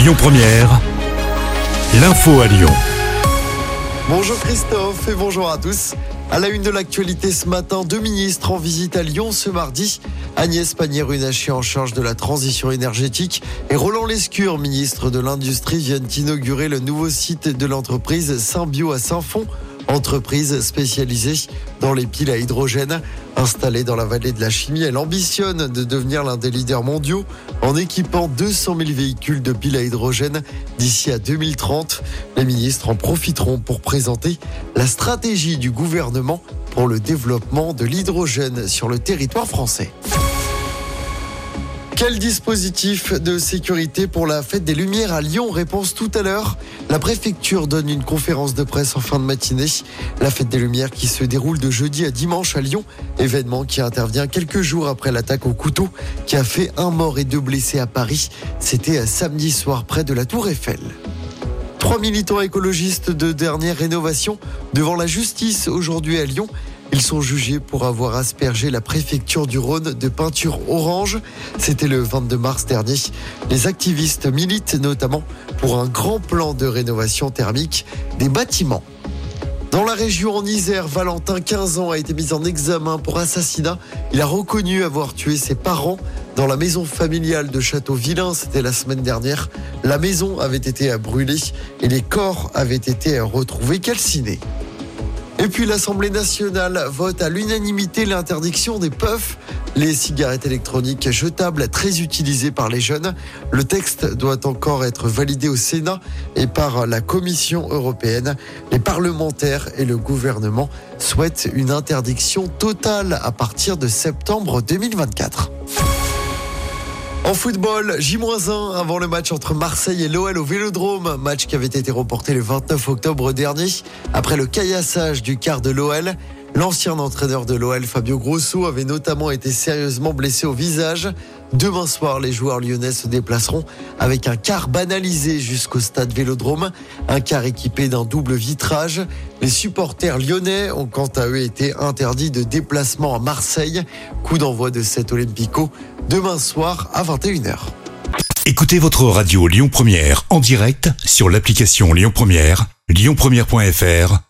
Lyon Première, l'info à Lyon. Bonjour Christophe et bonjour à tous. À la une de l'actualité ce matin, deux ministres en visite à Lyon ce mardi. Agnès Pannier-Runacher en charge de la transition énergétique et Roland Lescure, ministre de l'Industrie, viennent inaugurer le nouveau site de l'entreprise Symbio à Saint-Fond entreprise spécialisée dans les piles à hydrogène. Installée dans la vallée de la chimie, elle ambitionne de devenir l'un des leaders mondiaux en équipant 200 000 véhicules de piles à hydrogène d'ici à 2030. Les ministres en profiteront pour présenter la stratégie du gouvernement pour le développement de l'hydrogène sur le territoire français. Quel dispositif de sécurité pour la fête des Lumières à Lyon Réponse tout à l'heure. La préfecture donne une conférence de presse en fin de matinée. La fête des Lumières qui se déroule de jeudi à dimanche à Lyon. Événement qui intervient quelques jours après l'attaque au couteau qui a fait un mort et deux blessés à Paris. C'était samedi soir près de la Tour Eiffel. Trois militants écologistes de dernière rénovation devant la justice aujourd'hui à Lyon. Ils sont jugés pour avoir aspergé la préfecture du Rhône de peinture orange. C'était le 22 mars dernier. Les activistes militent notamment pour un grand plan de rénovation thermique des bâtiments. Dans la région en Isère, Valentin, 15 ans, a été mis en examen pour assassinat. Il a reconnu avoir tué ses parents dans la maison familiale de Château-Vilain. C'était la semaine dernière. La maison avait été brûlée et les corps avaient été retrouvés calcinés. Et puis l'Assemblée nationale vote à l'unanimité l'interdiction des puffs, les cigarettes électroniques jetables très utilisées par les jeunes. Le texte doit encore être validé au Sénat et par la Commission européenne. Les parlementaires et le gouvernement souhaitent une interdiction totale à partir de septembre 2024. En football, J-1 avant le match entre Marseille et l'OL au Vélodrome, match qui avait été reporté le 29 octobre dernier après le caillassage du quart de l'OL. L'ancien entraîneur de l'OL, Fabio Grosso, avait notamment été sérieusement blessé au visage. Demain soir, les joueurs lyonnais se déplaceront avec un car banalisé jusqu'au stade Vélodrome, un car équipé d'un double vitrage. Les supporters lyonnais ont quant à eux été interdits de déplacement à Marseille. Coup d'envoi de cet Olympico demain soir à 21h. Écoutez votre radio Lyon Première en direct sur l'application Lyon Première, lyonpremière.fr